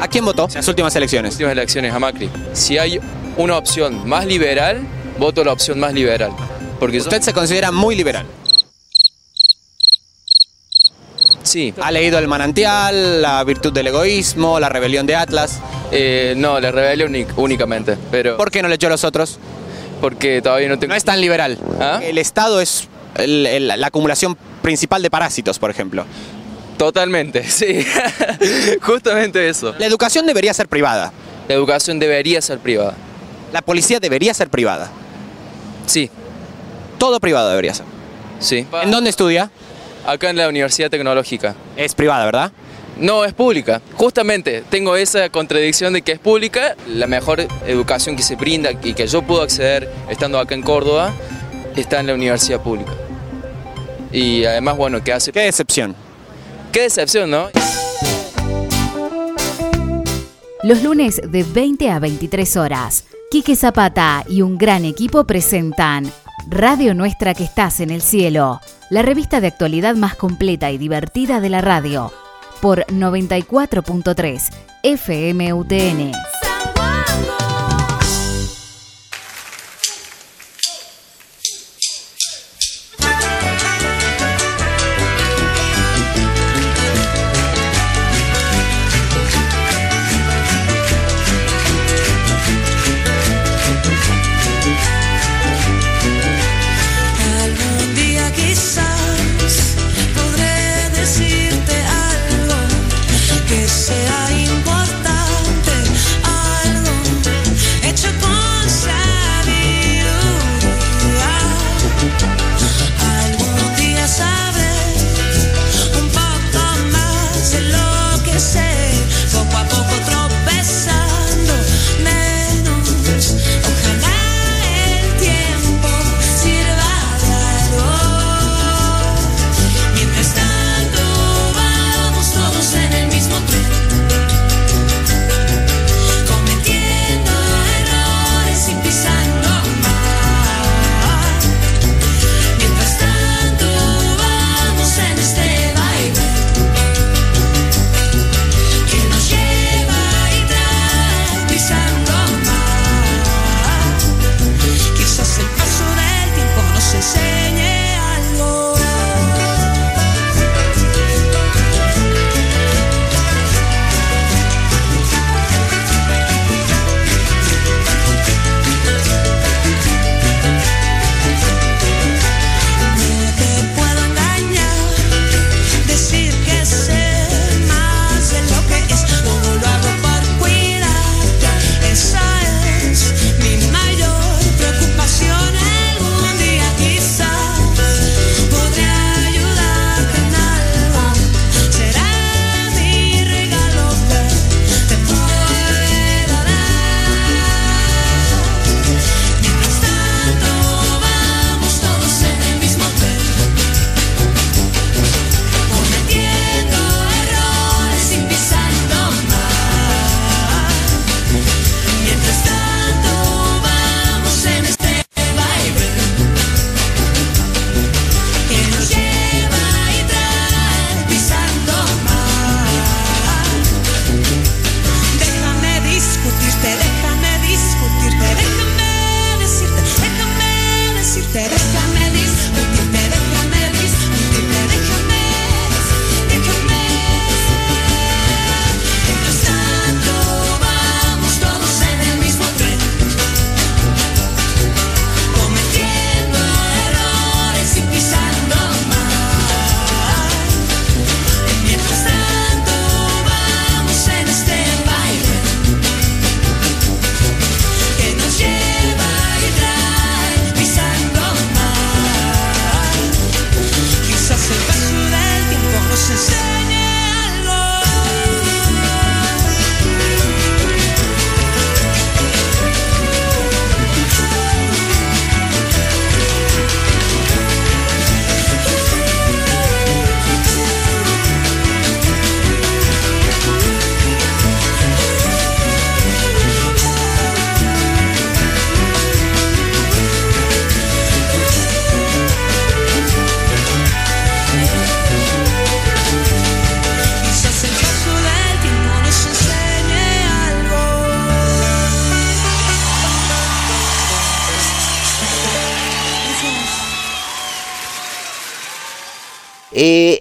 ¿A quién votó en las últimas elecciones? últimas elecciones a Macri. Si hay una opción más liberal, voto la opción más liberal. Porque yo- Usted se considera muy liberal. sí, Ha leído El manantial, La virtud del egoísmo, La rebelión de Atlas. eh, no, la rebelión únic- únicamente, pero ¿Por qué no leyó los otros? porque todavía no tengo... No es tan liberal. ¿Ah? El Estado es el- el- la acumulación principal de parásitos, por ejemplo. Totalmente, sí. Justamente eso. La educación debería ser privada. La educación debería ser privada. La policía debería ser privada. Sí, Todo privado debería ser. sí. ¿En dónde estudia? Acá en la Universidad Tecnológica. Es privada, ¿verdad? No, es pública. Justamente tengo esa contradicción de que es pública. La mejor educación que se brinda y que yo puedo acceder estando acá en Córdoba está en la universidad pública. Y además, bueno, que hace... Qué decepción. Qué decepción, ¿no? Los lunes de 20 a 23 horas, Quique Zapata y un gran equipo presentan Radio Nuestra que estás en el cielo, la revista de actualidad más completa y divertida de la radio, por 94.3 FMUTN.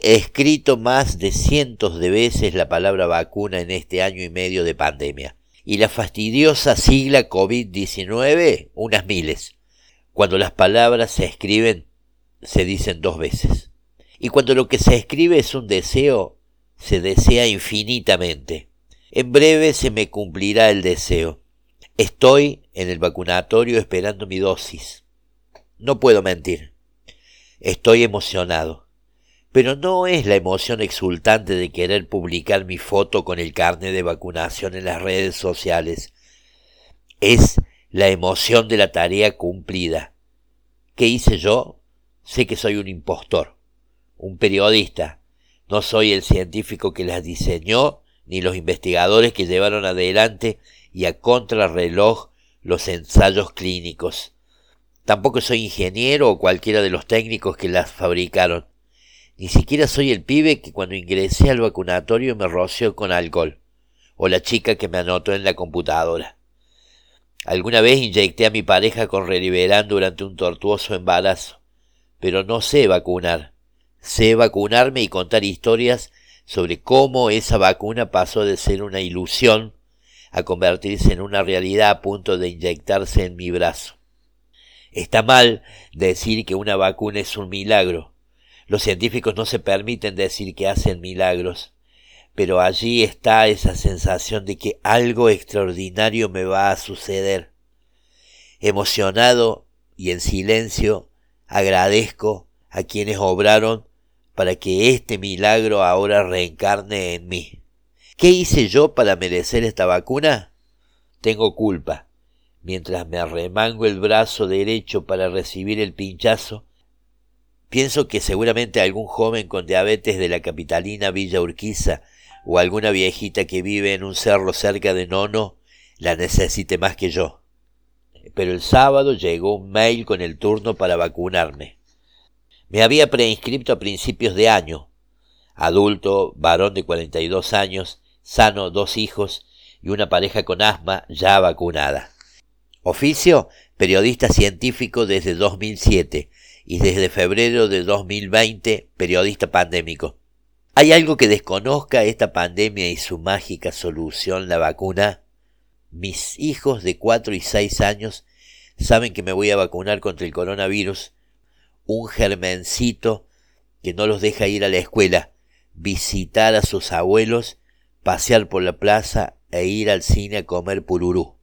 Escrito más de cientos de veces la palabra vacuna en este año y medio de pandemia. Y la fastidiosa sigla COVID-19 unas miles. Cuando las palabras se escriben, se dicen dos veces. Y cuando lo que se escribe es un deseo, se desea infinitamente. En breve se me cumplirá el deseo. Estoy en el vacunatorio esperando mi dosis. No puedo mentir. Estoy emocionado. Pero no es la emoción exultante de querer publicar mi foto con el carnet de vacunación en las redes sociales. Es la emoción de la tarea cumplida. ¿Qué hice yo? Sé que soy un impostor, un periodista. No soy el científico que las diseñó ni los investigadores que llevaron adelante y a contrarreloj los ensayos clínicos. Tampoco soy ingeniero o cualquiera de los técnicos que las fabricaron. Ni siquiera soy el pibe que cuando ingresé al vacunatorio me roció con alcohol, o la chica que me anotó en la computadora. Alguna vez inyecté a mi pareja con Reliberán durante un tortuoso embarazo, pero no sé vacunar. Sé vacunarme y contar historias sobre cómo esa vacuna pasó de ser una ilusión a convertirse en una realidad a punto de inyectarse en mi brazo. Está mal decir que una vacuna es un milagro. Los científicos no se permiten decir que hacen milagros, pero allí está esa sensación de que algo extraordinario me va a suceder. Emocionado y en silencio, agradezco a quienes obraron para que este milagro ahora reencarne en mí. ¿Qué hice yo para merecer esta vacuna? Tengo culpa. Mientras me arremango el brazo derecho para recibir el pinchazo, pienso que seguramente algún joven con diabetes de la capitalina Villa Urquiza o alguna viejita que vive en un cerro cerca de Nono la necesite más que yo. Pero el sábado llegó un mail con el turno para vacunarme. Me había preinscripto a principios de año. Adulto, varón de 42 años, sano, dos hijos y una pareja con asma ya vacunada. Oficio, periodista científico desde 2007 y desde febrero de 2020 periodista pandémico. ¿Hay algo que desconozca esta pandemia y su mágica solución, la vacuna? Mis hijos de 4 y 6 años saben que me voy a vacunar contra el coronavirus un germencito que no los deja ir a la escuela, visitar a sus abuelos, pasear por la plaza e ir al cine a comer pururú.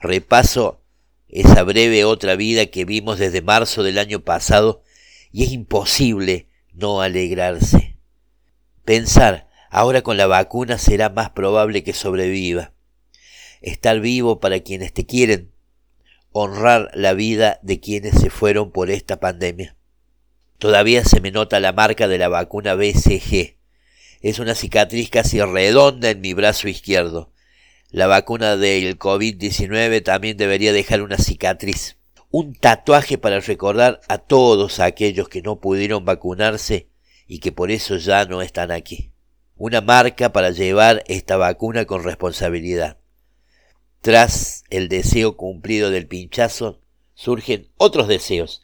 Repaso esa breve otra vida que vimos desde marzo del año pasado y es imposible no alegrarse. Pensar, ahora con la vacuna será más probable que sobreviva. Estar vivo para quienes te quieren, honrar la vida de quienes se fueron por esta pandemia. Todavía se me nota la marca de la vacuna BCG. Es una cicatriz casi redonda en mi brazo izquierdo. La vacuna del COVID-19 también debería dejar una cicatriz. Un tatuaje para recordar a todos aquellos que no pudieron vacunarse y que por eso ya no están aquí. Una marca para llevar esta vacuna con responsabilidad. Tras el deseo cumplido del pinchazo, surgen otros deseos,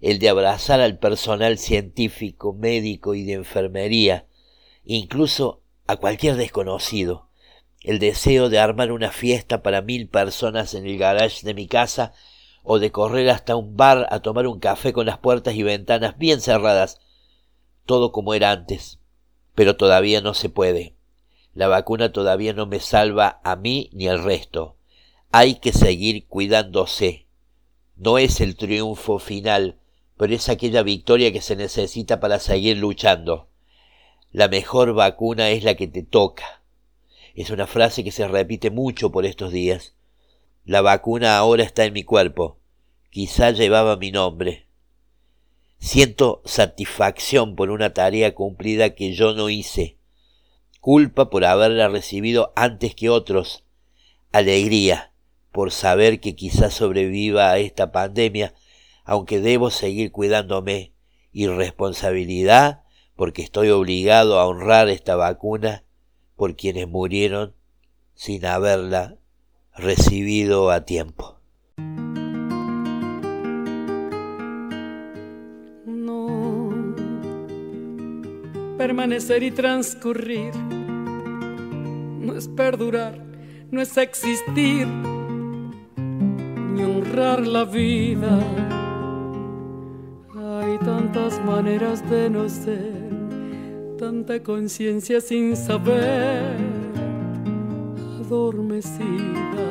el de abrazar al personal científico, médico y de enfermería, incluso a cualquier desconocido, el deseo de armar una fiesta para mil personas en el garage de mi casa o de correr hasta un bar a tomar un café con las puertas y ventanas bien cerradas, todo como era antes, pero todavía no se puede. La vacuna todavía no me salva a mí ni al resto. Hay que seguir cuidándose. No es el triunfo final, pero es aquella victoria que se necesita para seguir luchando. La mejor vacuna es la que te toca. Es una frase que se repite mucho por estos días. La vacuna ahora está en mi cuerpo. Quizá llevaba mi nombre. Siento satisfacción por una tarea cumplida que yo no hice culpa por haberla recibido antes que otros, alegría por saber que quizás sobreviva a esta pandemia, aunque debo seguir cuidándome, y responsabilidad porque estoy obligado a honrar esta vacuna por quienes murieron sin haberla recibido a tiempo. No, permanecer y transcurrir. No es perdurar, no es existir, ni honrar la vida. Hay tantas maneras de no ser, tanta conciencia sin saber, adormecida.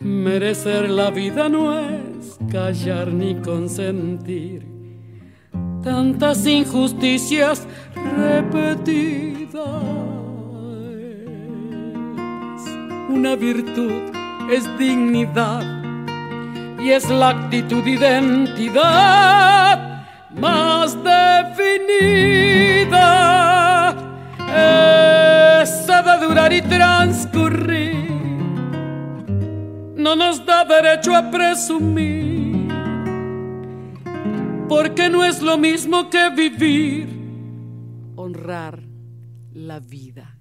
Merecer la vida no es callar ni consentir tantas injusticias repetidas. Una virtud es dignidad y es la actitud identidad más definida. Esa de durar y transcurrir no nos da derecho a presumir porque no es lo mismo que vivir, honrar la vida.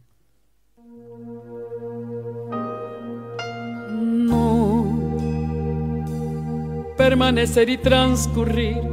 No, permanecer y transcurrir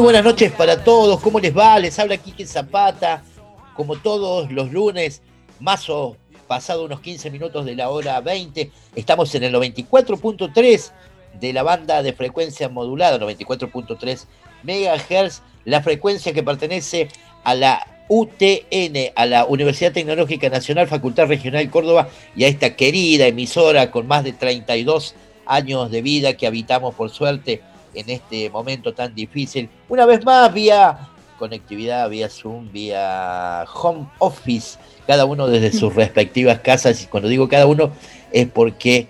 muy buenas noches para todos, ¿cómo les va? Les habla Quique Zapata, como todos los lunes, más o pasado unos 15 minutos de la hora 20, estamos en el 94.3 de la banda de frecuencia modulada, 94.3 MHz, la frecuencia que pertenece a la UTN, a la Universidad Tecnológica Nacional, Facultad Regional Córdoba, y a esta querida emisora con más de 32 años de vida que habitamos por suerte en este momento tan difícil. Una vez más, vía conectividad, vía Zoom, vía home office, cada uno desde sus respectivas casas. Y cuando digo cada uno es porque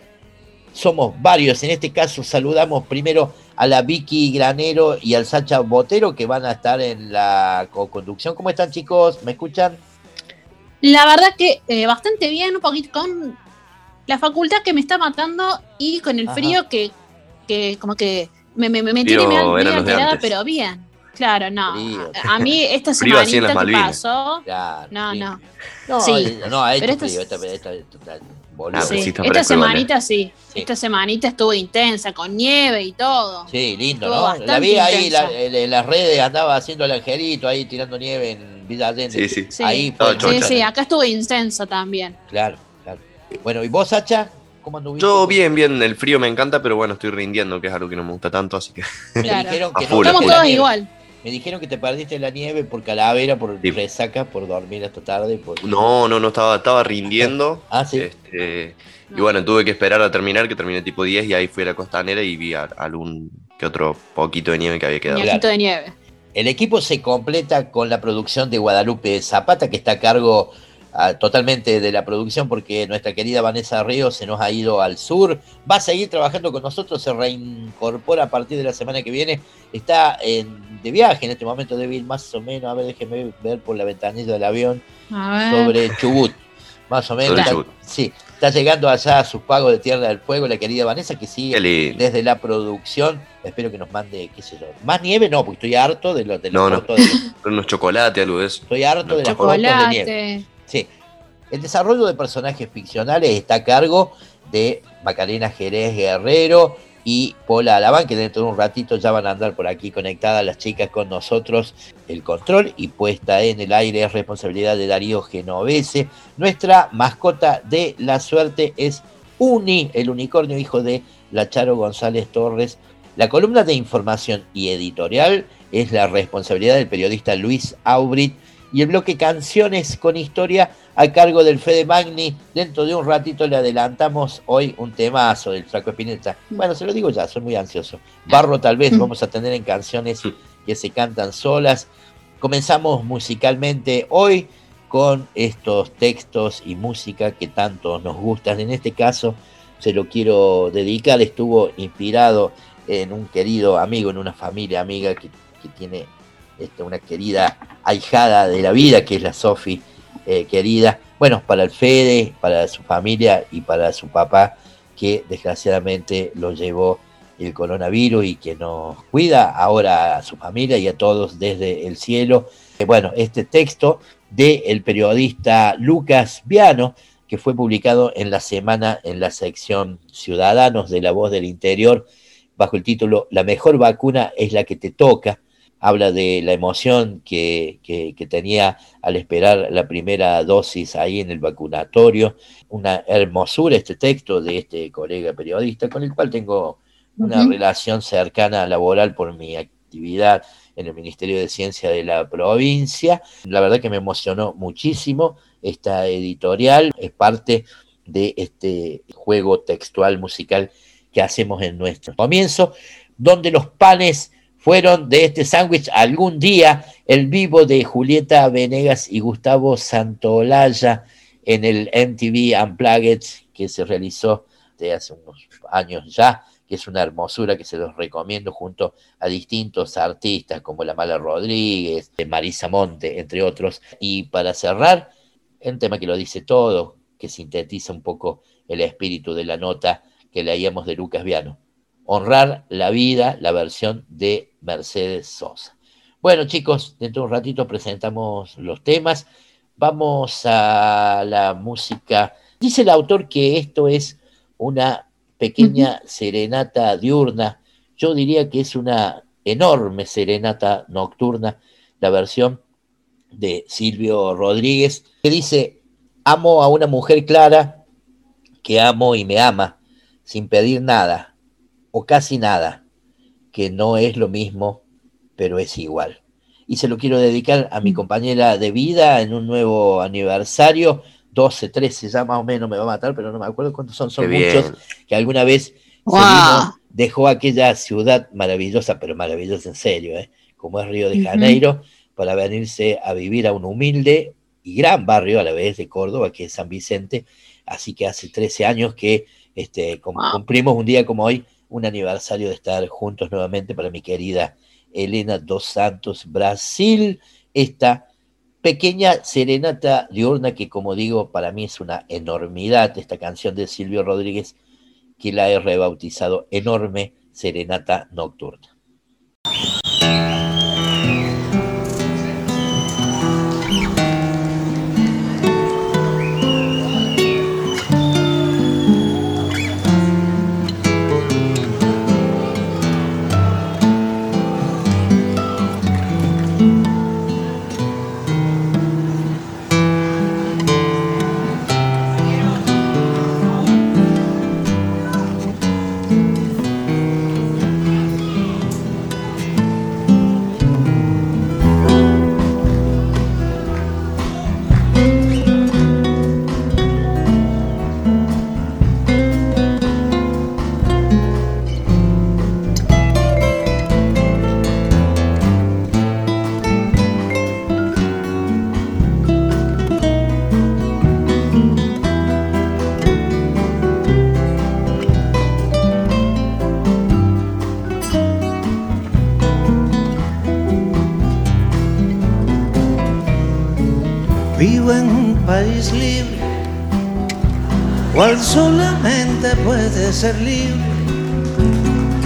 somos varios. En este caso saludamos primero a la Vicky Granero y al Sacha Botero que van a estar en la co-conducción. ¿Cómo están chicos? ¿Me escuchan? La verdad que eh, bastante bien, un poquito con la facultad que me está matando y con el Ajá. frío que, que como que me, me, me, me tiene Frío medio eran medio los de alterada, antes. pero bien. Claro, no. Frío. A mí esta semanita que pasó. Claro, No, sí. no. No, Sí, eh, no, ha hecho pero esta frío. es- Esta, esta, esta-. Ah, Sí, esta semanita sí. Sí. Esta semanita estuvo intensa, con nieve y todo. Sí, lindo, Estuvo ¿no? La vi ahí la- en, las redes, andaba haciendo el angelito ahí tirando nieve en Villa Allende. Sí, sí. Sí, Ahí fue. sí, sí, acá estuvo intensa también. Claro, claro. Bueno, ¿y vos, Sacha? ¿Cómo anduviste? Yo bien, bien, el frío me encanta, pero bueno, estoy rindiendo, que es algo que no me gusta tanto, así que Me Claro. que no Estamos todos igual. Me dijeron que te perdiste la nieve por calavera, por Sí. resaca, por dormir hasta tarde. Por... no, no, no estaba, estaba rindiendo. Ah, sí. Este, y No. bueno, tuve que esperar a terminar, que terminé tipo 10 y ahí fui a la costanera y vi algún que otro poquito de nieve que había quedado. Ñoquito de nieve. El equipo se completa con la producción de Guadalupe Zapata, que está a cargo totalmente de la producción, porque nuestra querida Vanessa Ríos se nos ha ido al sur. Va a seguir trabajando con nosotros, se reincorpora a partir de la semana que viene. Está en- de viaje en este momento, debe ir más o menos, a ver, déjeme ver por la ventanilla del avión, sobre Chubut. Más o menos. Está-. Sí, está llegando allá a sus pagos de Tierra del Fuego, la querida Vanessa, que sigue desde la producción. Espero que nos mande, qué sé yo. Más nieve no, porque estoy harto de los de los No, de- unos chocolates, algo de eso. Estoy harto de las fotos de nieve. El desarrollo de personajes ficcionales está a cargo de Macarena Jerez Guerrero y Paula Alabán, que dentro de un ratito ya van a andar por aquí conectadas las chicas con nosotros. El control y puesta en el aire es responsabilidad de Darío Genovese. Nuestra mascota de la suerte es Uni, el unicornio hijo de Lacharo González Torres. La columna de información y editorial es la responsabilidad del periodista Luis Aubrit y el bloque Canciones con Historia a cargo del Fede Magni. Dentro de un ratito le adelantamos hoy un temazo del Flaco Espineta. Bueno, se lo digo ya, soy muy ansioso. Barro tal vez vamos a tener en canciones que se cantan solas. Comenzamos musicalmente hoy con estos textos y música que tanto nos gustan. En este caso se lo quiero dedicar, estuvo inspirado en un querido amigo, en una familia amiga que, que tiene este, una querida ahijada de la vida, que es la Sofi eh, querida. Bueno, para el Fede, para su familia y para su papá, que desgraciadamente lo llevó el coronavirus y que nos cuida ahora a su familia y a todos desde el cielo. Eh, Bueno, este texto del periodista Lucas Viano, que fue publicado en la semana en la sección Ciudadanos de la Voz del Interior, bajo el título La mejor vacuna es la que te toca. Habla de la emoción que, que- que tenía al esperar la primera dosis ahí en el vacunatorio. Una hermosura este texto de este colega periodista, con el cual tengo una relación cercana laboral por mi actividad en el Ministerio de Ciencia de la provincia. La verdad que me emocionó muchísimo esta editorial, es parte de este juego textual musical que hacemos en nuestro comienzo, donde los panes fueron de este sándwich algún día el vivo de Julieta Venegas y Gustavo Santolaya en el MTV Unplugged que se realizó de hace unos años ya, que es una hermosura que se los recomiendo junto a distintos artistas como La Mala Rodríguez, Marisa Monte, entre otros. Y para cerrar, un tema que lo dice todo, que sintetiza un poco el espíritu de la nota que leíamos de Lucas Viano. Honrar la vida, la versión de Mercedes Sosa. Bueno, chicos, dentro de un ratito presentamos los temas. Vamos a la música. Dice el autor que esto es una pequeña serenata diurna. Yo diría que es una enorme serenata nocturna, la versión de Silvio Rodríguez, que dice, amo a una mujer clara que amo y me ama, sin pedir nada, o casi nada, que no es lo mismo, pero es igual. Y se lo quiero dedicar a mi compañera de vida en un nuevo aniversario, 12, 13 ya más o menos me va a matar, pero no me acuerdo cuántos son, son Qué bien. muchos, que alguna vez Wow. se vino, dejó aquella ciudad maravillosa, pero maravillosa en serio, ¿eh? como es Río de. Janeiro, para venirse a vivir a un humilde y gran barrio a la vez de Córdoba, que es San Vicente. Así que hace 13 años que este, Wow. cumplimos un día como hoy, un aniversario de estar juntos nuevamente para mi querida Elena dos Santos, Brasil. Esta pequeña serenata diurna que, como digo, para mí es una enormidad, esta canción de Silvio Rodríguez, que la he rebautizado Enorme Serenata Nocturna. País libre, cual solamente puede ser libre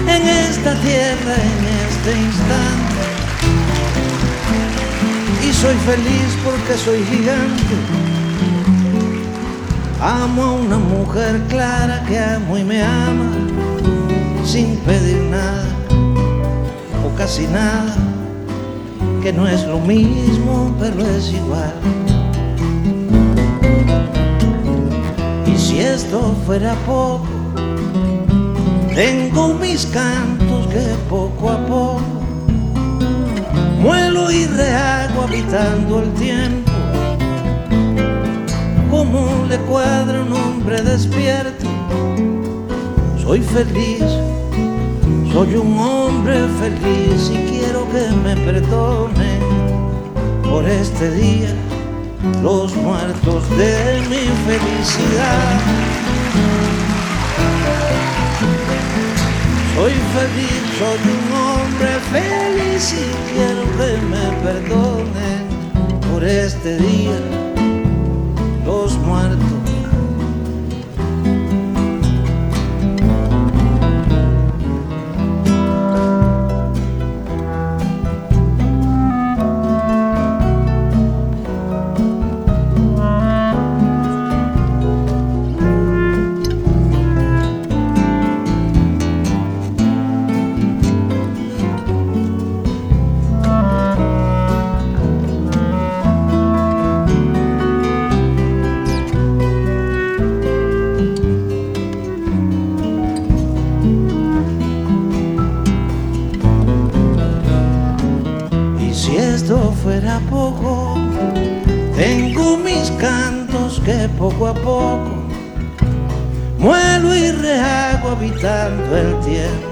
en esta tierra, en este instante. Y soy feliz porque soy gigante. Amo a una mujer clara que amo y me ama sin pedir nada o casi nada, que no es lo mismo, pero es igual. Y si esto fuera poco, tengo mis cantos que poco a poco muelo y rehago habitando el tiempo. Como le cuadra un hombre despierto, soy feliz, soy un hombre feliz y quiero que me perdonen por este día los muertos de mi felicidad. Soy feliz, soy un hombre feliz y quiero que me perdonen por este día fuera poco, tengo mis cantos que poco a poco muelo y rehago habitando el tiempo.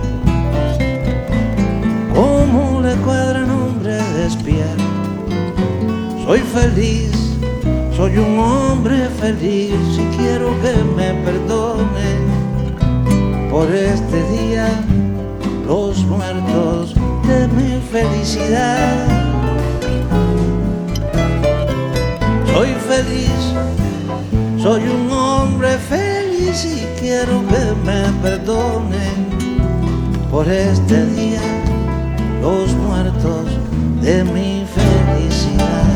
Como le cuadra un hombre despierto, soy feliz, soy un hombre feliz y quiero que me perdonen por este día los muertos de mi felicidad. Feliz, soy un hombre feliz y quiero que me perdonen por este día los muertos de mi felicidad.